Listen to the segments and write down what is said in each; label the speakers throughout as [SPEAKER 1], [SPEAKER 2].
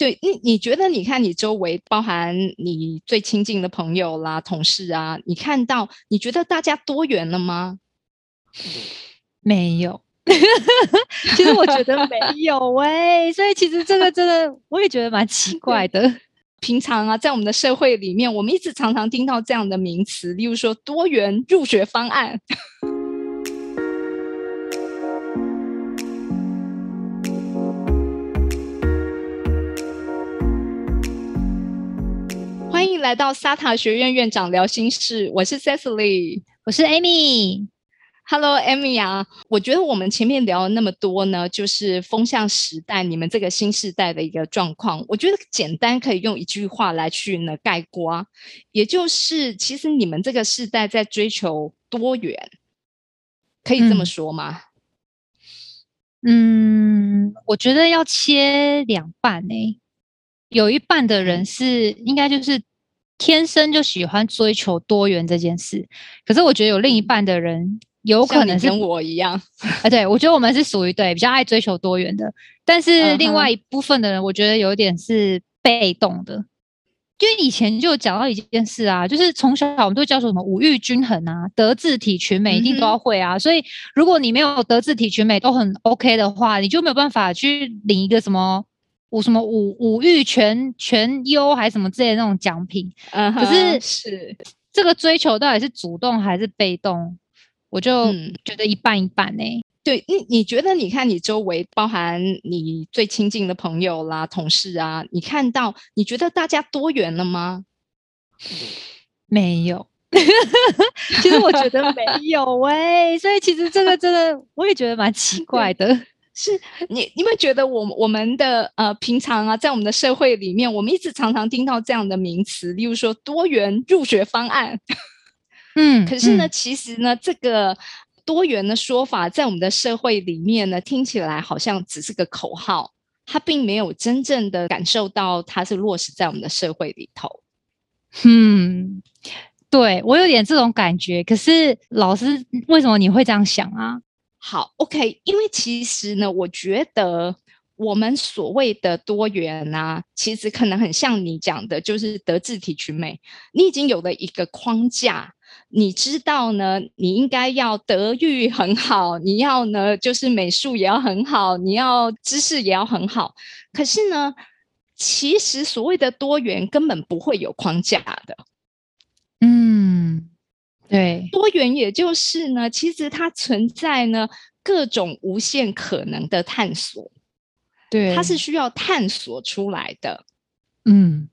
[SPEAKER 1] 对你，你觉得你看你周围，包含你最亲近的朋友啦、同事啊，你看到你觉得大家多元了吗？
[SPEAKER 2] 没有，其实我觉得没有哎，所以其实这个真的我也觉得蛮奇怪的。
[SPEAKER 1] 平常啊，在我们的社会里面，我们一直常常听到这样的名词，例如说多元入学方案。迎来到沙塔学院院长聊心事，我是 Cecily，
[SPEAKER 2] 我是 Amy。
[SPEAKER 1] Hello，Amy 啊，我觉得我们前面聊了那么多呢，就是风向时代，你们这个新时代的一个状况，我觉得简单可以用一句话来去呢概括，也就是其实你们这个时代在追求多元，可以这么说吗？
[SPEAKER 2] 嗯，我觉得要切两半呢，有一半的人是应该就是。天生就喜欢追求多元这件事，可是我觉得有另一半的人有可能是
[SPEAKER 1] 跟我一样，
[SPEAKER 2] 啊，对我觉得我们是属于对比较爱追求多元的，但是另外一部分的人，我觉得有点是被动的，因为以前就讲到一件事啊，就是从小我们都教什么五育均衡啊，德智体群美一定都要会啊，所以如果你没有德智体群美都很 OK 的话，你就没有办法去领一个什么。五什么五五育全全优还是什么之类的那种奖品，可是
[SPEAKER 1] 是
[SPEAKER 2] 这个追求到底是主动还是被动？我就觉得一半一半呢。
[SPEAKER 1] 对，你你觉得你看你周围，包含你最亲近的朋友啦、同事啊，你看到你觉得大家多元了吗？
[SPEAKER 2] 没有，其实我觉得没有哎，所以其实这个真的我也觉得蛮奇怪的。
[SPEAKER 1] 是你，你会觉得我我们的呃平常啊，在我们的社会里面，我们一直常常听到这样的名词，例如说多元入学方案。嗯，可是呢，其实呢，这个多元的说法，在我们的社会里面呢，听起来好像只是个口号，它并没有真正的感受到它是落实在我们的社会里头。
[SPEAKER 2] 嗯，对我有点这种感觉。可是老师，为什么你会这样想啊？
[SPEAKER 1] 好，OK，因为其实呢，我觉得我们所谓的多元啊，其实可能很像你讲的，就是德智体群美。你已经有了一个框架，你知道呢，你应该要德育很好，你要呢，就是美术也要很好，你要知识也要很好。可是呢，其实所谓的多元根本不会有框架的。
[SPEAKER 2] 嗯。对，
[SPEAKER 1] 多元也就是呢，其实它存在呢各种无限可能的探索，
[SPEAKER 2] 对，
[SPEAKER 1] 它是需要探索出来的。
[SPEAKER 2] 嗯，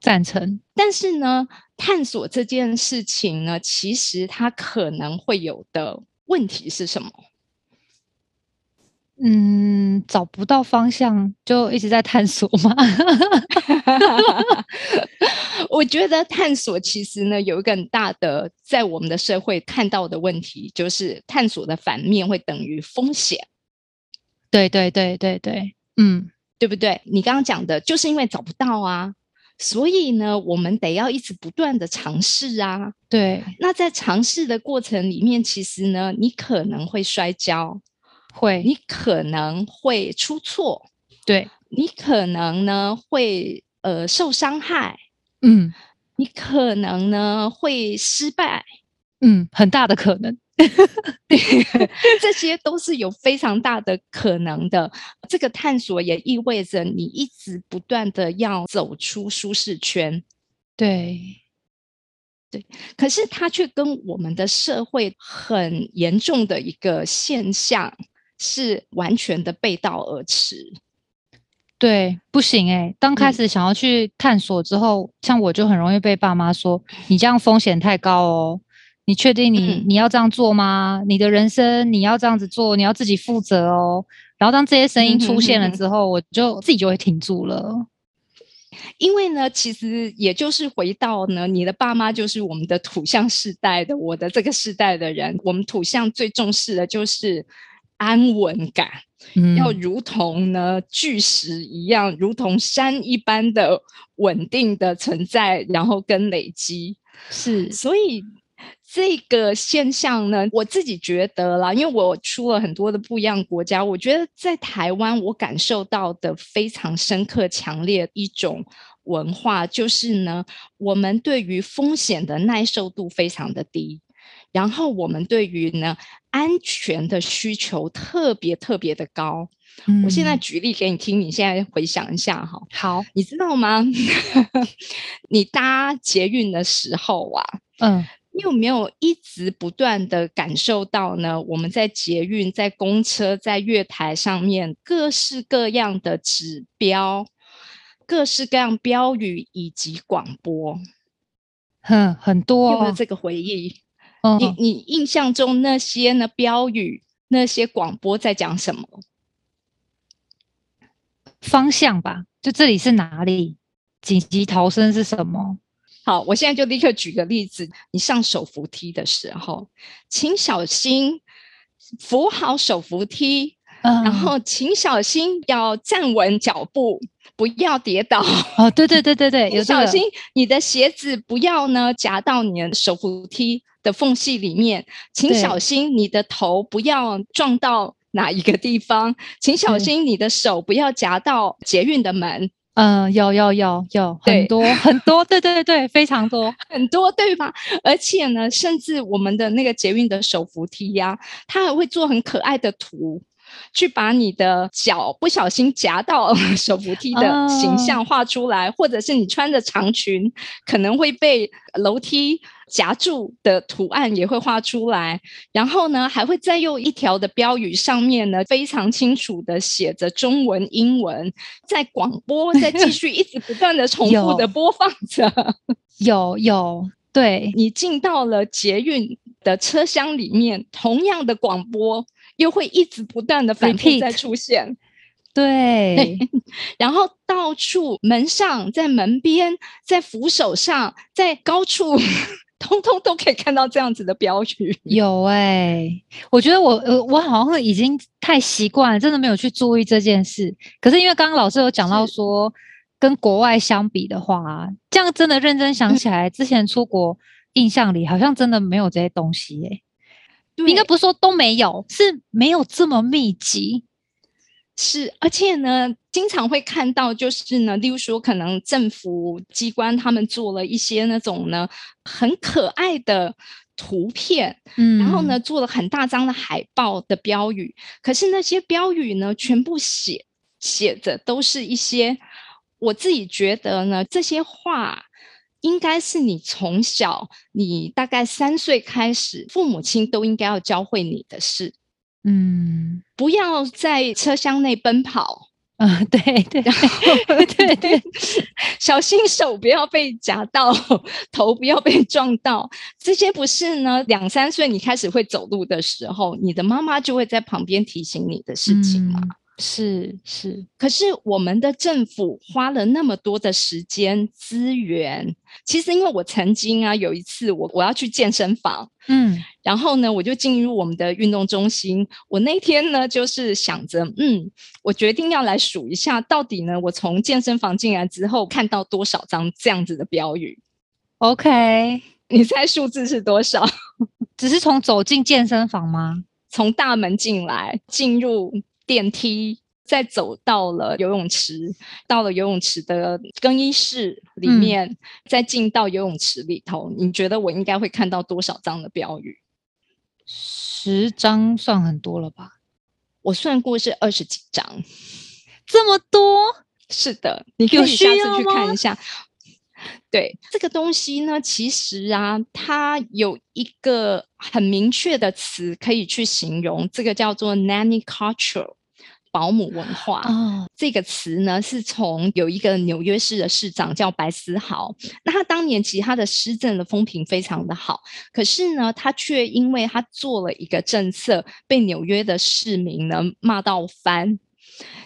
[SPEAKER 2] 赞成。
[SPEAKER 1] 但是呢，探索这件事情呢，其实它可能会有的问题是什么？
[SPEAKER 2] 嗯，找不到方向就一直在探索吗？
[SPEAKER 1] 我觉得探索其实呢有一个很大的在我们的社会看到的问题，就是探索的反面会等于风险。
[SPEAKER 2] 对对对对对，嗯，
[SPEAKER 1] 对不对？你刚刚讲的就是因为找不到啊，所以呢，我们得要一直不断的尝试啊。
[SPEAKER 2] 对，
[SPEAKER 1] 那在尝试的过程里面，其实呢，你可能会摔跤。
[SPEAKER 2] 会，
[SPEAKER 1] 你可能会出错，
[SPEAKER 2] 对。
[SPEAKER 1] 你可能呢会呃受伤害，
[SPEAKER 2] 嗯，
[SPEAKER 1] 你可能呢会失败，
[SPEAKER 2] 嗯，很大的可能，
[SPEAKER 1] 这些都是有非常大的可能的。这个探索也意味着你一直不断的要走出舒适圈，
[SPEAKER 2] 对，
[SPEAKER 1] 对，可是它却跟我们的社会很严重的一个现象。是完全的背道而驰，
[SPEAKER 2] 对，不行哎。刚开始想要去探索之后，像我就很容易被爸妈说：“你这样风险太高哦，你确定你你要这样做吗？你的人生你要这样子做，你要自己负责哦。”然后当这些声音出现了之后，我就自己就会停住了。
[SPEAKER 1] 因为呢，其实也就是回到呢，你的爸妈就是我们的土象世代的，我的这个世代的人，我们土象最重视的就是。安稳感，要如同呢巨石一样，如同山一般的稳定的存在，然后跟累积。
[SPEAKER 2] 是。
[SPEAKER 1] 所以这个现象呢，我自己觉得啦，因为我出了很多的不一样国家，我觉得在台湾我感受到的非常深刻、强烈一种文化，就是呢，我们对于风险的耐受度非常的低，然后我们对于呢安全的需求特别特别的高。我现在举例给你听，你现在回想一下哈。
[SPEAKER 2] 好，
[SPEAKER 1] 你知道吗？你搭捷运的时候啊，嗯。你有没有一直不断的感受到呢？我们在捷运、在公车、在月台上面，各式各样的指标、各式各样标语以及广播，
[SPEAKER 2] 哼，很多。
[SPEAKER 1] 有没有这个回忆？你你印象中那些呢？标语、那些广播在讲什么？
[SPEAKER 2] 方向吧，就这里是哪里？紧急逃生是什么？
[SPEAKER 1] 好，我现在就立刻举个例子。你上手扶梯的时候，请小心扶好手扶梯，然后请小心要站稳脚步，不要跌倒。
[SPEAKER 2] 哦，对对对对对，有
[SPEAKER 1] 小心你的鞋子不要呢夹到你的手扶梯的缝隙里面，请小心你的头不要撞到哪一个地方，请小心你的手不要夹到捷运的门。
[SPEAKER 2] 嗯，有有有有很多很多，对对对非常多
[SPEAKER 1] 很多，对吧？而且呢，甚至我们的那个捷运的手扶梯呀，它还会做很可爱的图。去把你的脚不小心夹到 手扶梯的形象画出来，或者是你穿着长裙可能会被楼梯夹住的图案也会画出来。然后呢，还会再用一条的标语，上面呢非常清楚的写着中文、英文，在广播在继续一直不断的重复的播放着。
[SPEAKER 2] 有有，对
[SPEAKER 1] 你进到了捷运的车厢里面，同样的广播。又会一直不断的反复再出现，
[SPEAKER 2] 对，
[SPEAKER 1] 然后到处门上、在门边、在扶手上、在高处，通通都可以看到这样子的标语。
[SPEAKER 2] 有哎，我觉得我呃，我好像已经太习惯，真的没有去注意这件事。可是因为刚刚老师有讲到说，跟国外相比的话，这样真的认真想起来，之前出国印象里好像真的没有这些东西哎。应该不是说都没有，是没有这么密集。
[SPEAKER 1] 是，而且呢，经常会看到，就是呢，例如说，可能政府机关他们做了一些那种呢很可爱的图片，嗯，然后呢做了很大张的海报的标语，可是那些标语呢，全部写写着都是一些我自己觉得呢这些话。应该是你从小，你大概三岁开始，父母亲都应该要教会你的事。嗯，不要在车厢内奔跑。
[SPEAKER 2] 嗯，对对对对，
[SPEAKER 1] 小心手不要被夹到，头不要被撞到。这些不是呢？两三岁你开始会走路的时候，你的妈妈就会在旁边提醒你的事情吗？
[SPEAKER 2] 是是，
[SPEAKER 1] 可是我们的政府花了那么多的时间资源，其实因为我曾经啊有一次我我要去健身房，嗯，然后呢我就进入我们的运动中心，我那天呢就是想着，嗯，我决定要来数一下，到底呢我从健身房进来之后看到多少张这样子的标语
[SPEAKER 2] ？OK，
[SPEAKER 1] 你猜数字是多少？
[SPEAKER 2] 只是从走进健身房吗？
[SPEAKER 1] 从大门进来，进入。电梯再走到了游泳池，到了游泳池的更衣室里面，再进到游泳池里头。你觉得我应该会看到多少张的标语？
[SPEAKER 2] 十张算很多了吧？
[SPEAKER 1] 我算过是二十几张，
[SPEAKER 2] 这么多？
[SPEAKER 1] 是的，你可以下次去看一下。对这个东西呢，其实啊，它有一个很明确的词可以去形容，这个叫做 nanny culture。保姆文化。这个词呢，是从有一个纽约市的市长叫白思豪，那他当年其实他的施政的风评非常的好，可是呢，他却因为他做了一个政策，被纽约的市民呢骂到翻，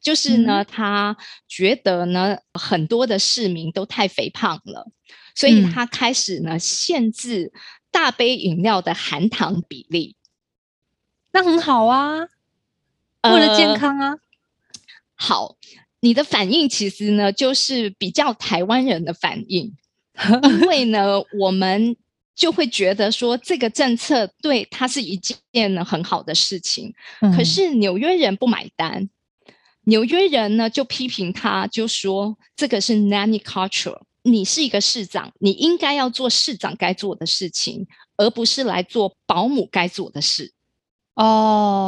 [SPEAKER 1] 就是呢，他觉得呢很多的市民都太肥胖了，所以他开始呢限制大杯饮料的含糖比例，
[SPEAKER 2] 那很好啊。为了健康啊，
[SPEAKER 1] 好，你的反应其实呢，就是比较台湾人的反应，因为呢，我们就会觉得说这个政策对他是一件很好的事情。可是纽约人不买单，纽约人呢就批评他，就说这个是 nanny culture。你是一个市长，你应该要做市长该做的事情，而不是来做保姆该做的事。
[SPEAKER 2] 哦，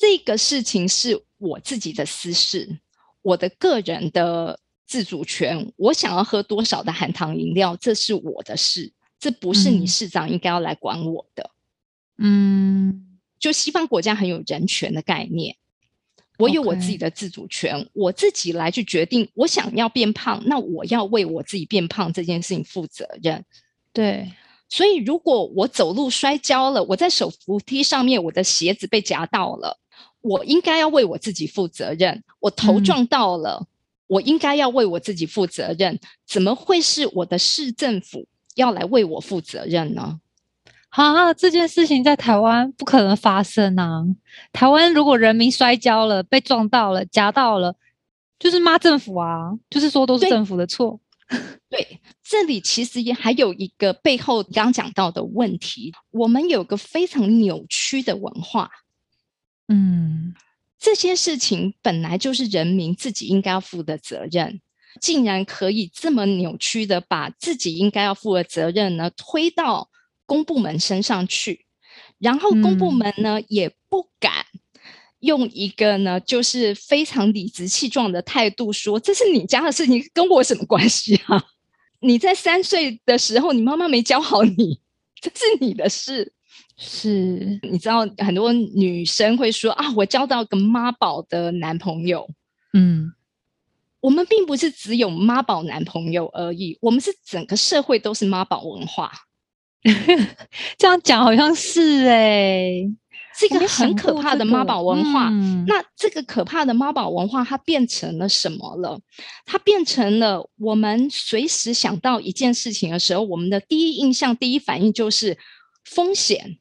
[SPEAKER 1] 这个事情是我自己的私事，我的个人的自主权。我想要喝多少的含糖饮料，这是我的事，这不是你市长应该要来管我的。
[SPEAKER 2] 嗯，
[SPEAKER 1] 就西方国家很有人权的概念。我有我自己的自主权，我自己来去决定。我想要变胖，那我要为我自己变胖这件事情负责任。
[SPEAKER 2] 对，
[SPEAKER 1] 所以如果我走路摔跤了，我在手扶梯上面，我的鞋子被夹到了，我应该要为我自己负责任。我头撞到了，我应该要为我自己负责任。怎么会是我的市政府要来为我负责任呢？
[SPEAKER 2] 啊，这件事情在台湾不可能发生啊！台湾如果人民摔跤了、被撞到了、夹到了，就是骂政府啊，就是说都是政府的错。
[SPEAKER 1] 对，这里其实也还有一个背后刚讲到的问题，我们有个非常扭曲的文化。
[SPEAKER 2] 嗯，
[SPEAKER 1] 这些事情本来就是人民自己应该要负的责任，竟然可以这么扭曲的把自己应该要负的责任呢推到。公部门身上去，然后公部门呢也不敢用一个呢就是非常理直气壮的态度说：“这是你家的事情，跟我什么关系啊？你在三岁的时候，你妈妈没教好你，这是你的事。”
[SPEAKER 2] 是，
[SPEAKER 1] 你知道很多女生会说：“啊，我交到个妈宝的男朋友。”
[SPEAKER 2] 嗯，
[SPEAKER 1] 我们并不是只有妈宝男朋友而已，我们是整个社会都是妈宝文化。
[SPEAKER 2] 这样讲好像是哎，
[SPEAKER 1] 是一个很可怕的妈宝文化。那这个可怕的妈宝文化，它变成了什么了？它变成了我们随时想到一件事情的时候，我们的第一印象、第一反应就是风险，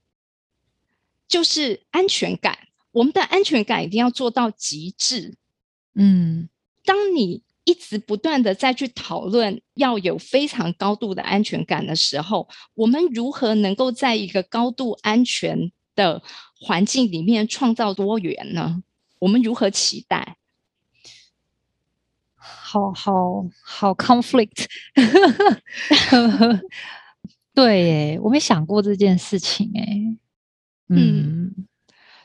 [SPEAKER 1] 就是安全感。我们的安全感一定要做到极致。
[SPEAKER 2] 嗯，
[SPEAKER 1] 当你。一直不断的再去讨论要有非常高度的安全感的时候，我们如何能够在一个高度安全的环境里面创造多元呢？我们如何期待？
[SPEAKER 2] 好好好，conflict。对，耶，我没想过这件事情，哎，嗯，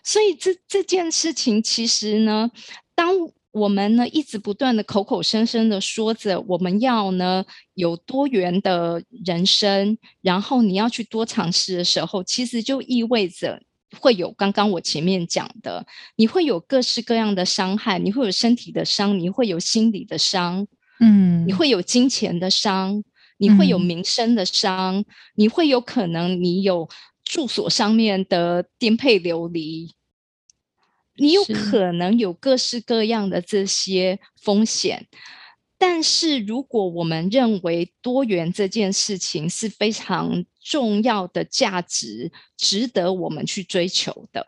[SPEAKER 1] 所以这这件事情其实呢，当。我们呢一直不断的口口声声的说着我们要呢有多元的人生，然后你要去多尝试的时候，其实就意味着会有刚刚我前面讲的，你会有各式各样的伤害，你会有身体的伤，你会有心理的伤，
[SPEAKER 2] 嗯，
[SPEAKER 1] 你会有金钱的伤，你会有名声的伤，你会有可能你有住所上面的颠沛流离。你有可能有各式各样的这些风险，但是如果我们认为多元这件事情是非常重要的价值，值得我们去追求的，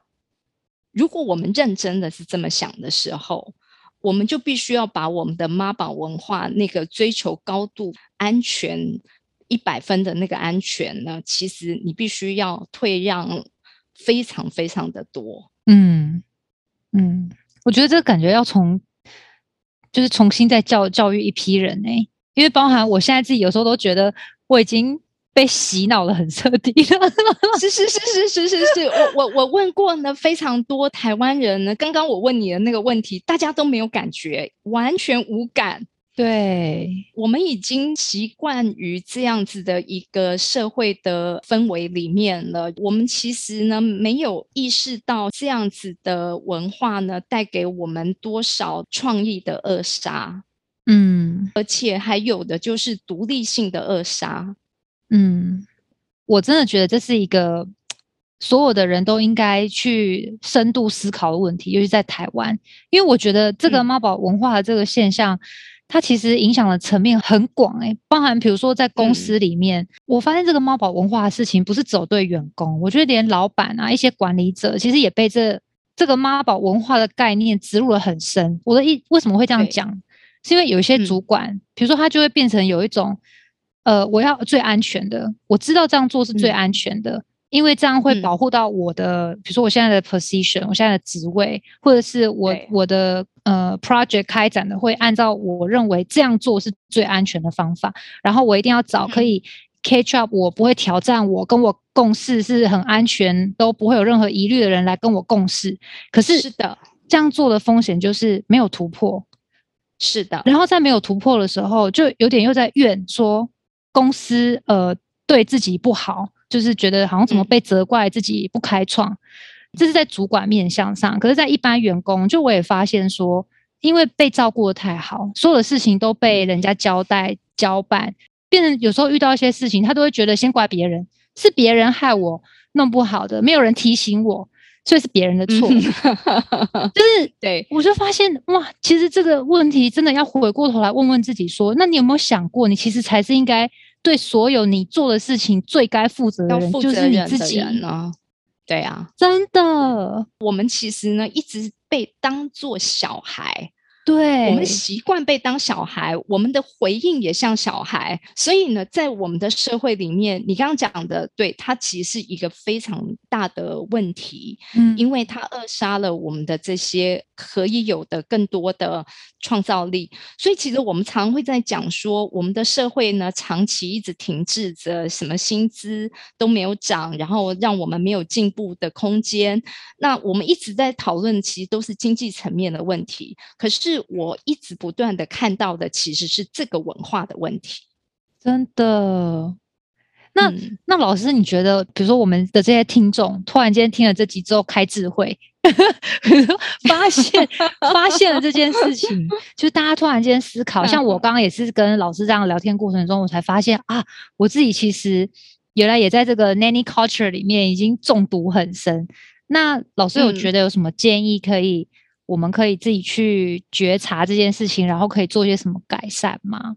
[SPEAKER 1] 如果我们认真的是这么想的时候，我们就必须要把我们的妈宝文化那个追求高度安全一百分的那个安全呢，其实你必须要退让非常非常的多，
[SPEAKER 2] 嗯。嗯，我觉得这个感觉要从，就是重新再教教育一批人呢，因为包含我现在自己有时候都觉得我已经被洗脑的很彻底了。
[SPEAKER 1] 是是是是是是是，我我我问过呢非常多台湾人呢，刚刚我问你的那个问题，大家都没有感觉，完全无感。
[SPEAKER 2] 对
[SPEAKER 1] 我们已经习惯于这样子的一个社会的氛围里面了。我们其实呢没有意识到这样子的文化呢带给我们多少创意的扼杀。
[SPEAKER 2] 嗯，
[SPEAKER 1] 而且还有的就是独立性的扼杀。
[SPEAKER 2] 嗯，我真的觉得这是一个所有的人都应该去深度思考的问题，尤其在台湾，因为我觉得这个妈宝文化的这个现象。它其实影响的层面很广诶，包含比如说在公司里面，我发现这个猫宝文化的事情不是只对员工，我觉得连老板啊一些管理者其实也被这这个妈宝文化的概念植入了很深。我的意为什么会这样讲？是因为有一些主管，比如说他就会变成有一种呃，我要最安全的，我知道这样做是最安全的，因为这样会保护到我的，比如说我现在的 position，我现在的职位，或者是我我的呃 project 开展的会按照我认为这样做是最安全的方法，然后我一定要找可以 catch up，我不会挑战我跟我共事是很安全，都不会有任何疑虑的人来跟我共事。可是
[SPEAKER 1] 是的，
[SPEAKER 2] 这样做的风险就是没有突破。
[SPEAKER 1] 是的，
[SPEAKER 2] 然后在没有突破的时候，就有点又在怨说公司呃对自己不好，就是觉得好像怎么被责怪自己不开创，这是在主管面向上。可是，在一般员工，就我也发现说，因为被照顾的太好，所有的事情都被人家交代交办，变成有时候遇到一些事情，他都会觉得先怪别人，是别人害我弄不好的，没有人提醒我。所以是别人的错，就是
[SPEAKER 1] 对
[SPEAKER 2] 我就发现哇，其实这个问题真的要回过头来问问自己，说那你有没有想过，你其实才是应该对所有你做的事情最该负责的人，就是你自己
[SPEAKER 1] 呢？对啊，
[SPEAKER 2] 真的，
[SPEAKER 1] 我们其实呢一直被当做小孩。
[SPEAKER 2] 对
[SPEAKER 1] 我们习惯被当小孩，我们的回应也像小孩，所以呢，在我们的社会里面，你刚刚讲的，对它其实是一个非常大的问题，嗯，因为它扼杀了我们的这些可以有的更多的创造力。所以，其实我们常会在讲说，我们的社会呢，长期一直停滞着，什么薪资都没有涨，然后让我们没有进步的空间。那我们一直在讨论，其实都是经济层面的问题，可是。我一直不断的看到的其实是这个文化的问题，
[SPEAKER 2] 真的。那那老师，你觉得，比如说我们的这些听众突然间听了这集之后开智慧，发现发现了这件事情，就是大家突然间思考，像我刚刚也是跟老师这样聊天过程中，我才发现啊，我自己其实原来也在这个 nanny culture 里面已经中毒很深。那老师有觉得有什么建议可以？我们可以自己去觉察这件事情，然后可以做些什么改善吗？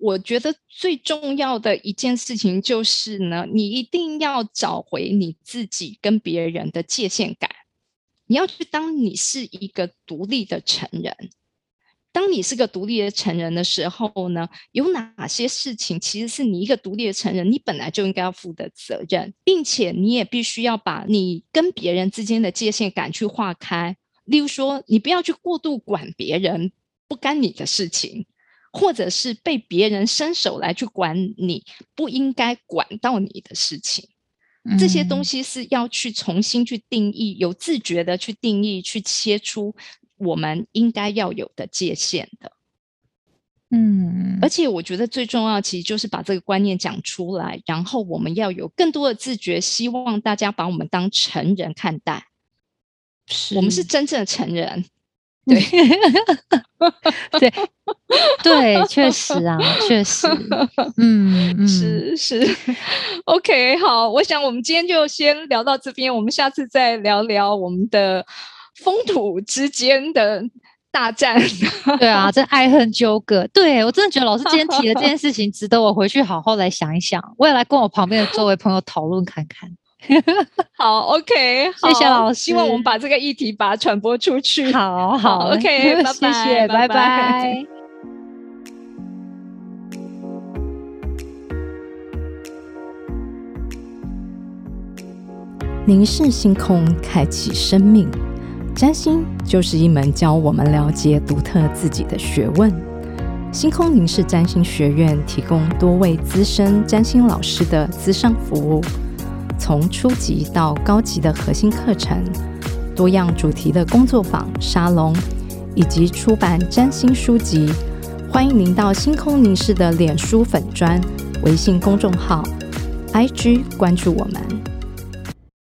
[SPEAKER 1] 我觉得最重要的一件事情就是呢，你一定要找回你自己跟别人的界限感。你要去当你是一个独立的成人。当你是个独立的成人的时候呢，有哪些事情其实是你一个独立的成人，你本来就应该要负的责任，并且你也必须要把你跟别人之间的界限感去划开。例如说，你不要去过度管别人不干你的事情，或者是被别人伸手来去管你不应该管到你的事情，这些东西是要去重新去定义，有自觉的去定义，去切出我们应该要有的界限的。
[SPEAKER 2] 嗯，
[SPEAKER 1] 而且我觉得最重要，其实就是把这个观念讲出来，然后我们要有更多的自觉，希望大家把我们当成人看待。我们是真正的成人，对
[SPEAKER 2] 对对，确实啊，确实，嗯，
[SPEAKER 1] 是是，OK，好，我想我们今天就先聊到这边，我们下次再聊聊我们的风土之间的大战。
[SPEAKER 2] 对啊，这爱恨纠葛，对我真的觉得老师今天提的这件事情，值得我回去好好来想一想，我也来跟我旁边的周围朋友讨论看看。
[SPEAKER 1] 好，OK，
[SPEAKER 2] 谢谢老师。
[SPEAKER 1] 希望我们把这个议题把它传播出去。
[SPEAKER 2] 好好
[SPEAKER 1] ，OK，拜拜，
[SPEAKER 2] 拜拜。
[SPEAKER 3] 凝视星空，开启生命。占星就是一门教我们了解独特自己的学问。星空凝视占星学院提供多位资深占星老师的资商服务。从初级到高级的核心课程，多样主题的工作坊、沙龙，以及出版占星书籍，欢迎您到星空凝视的脸书粉砖、微信公众号、IG 关注我。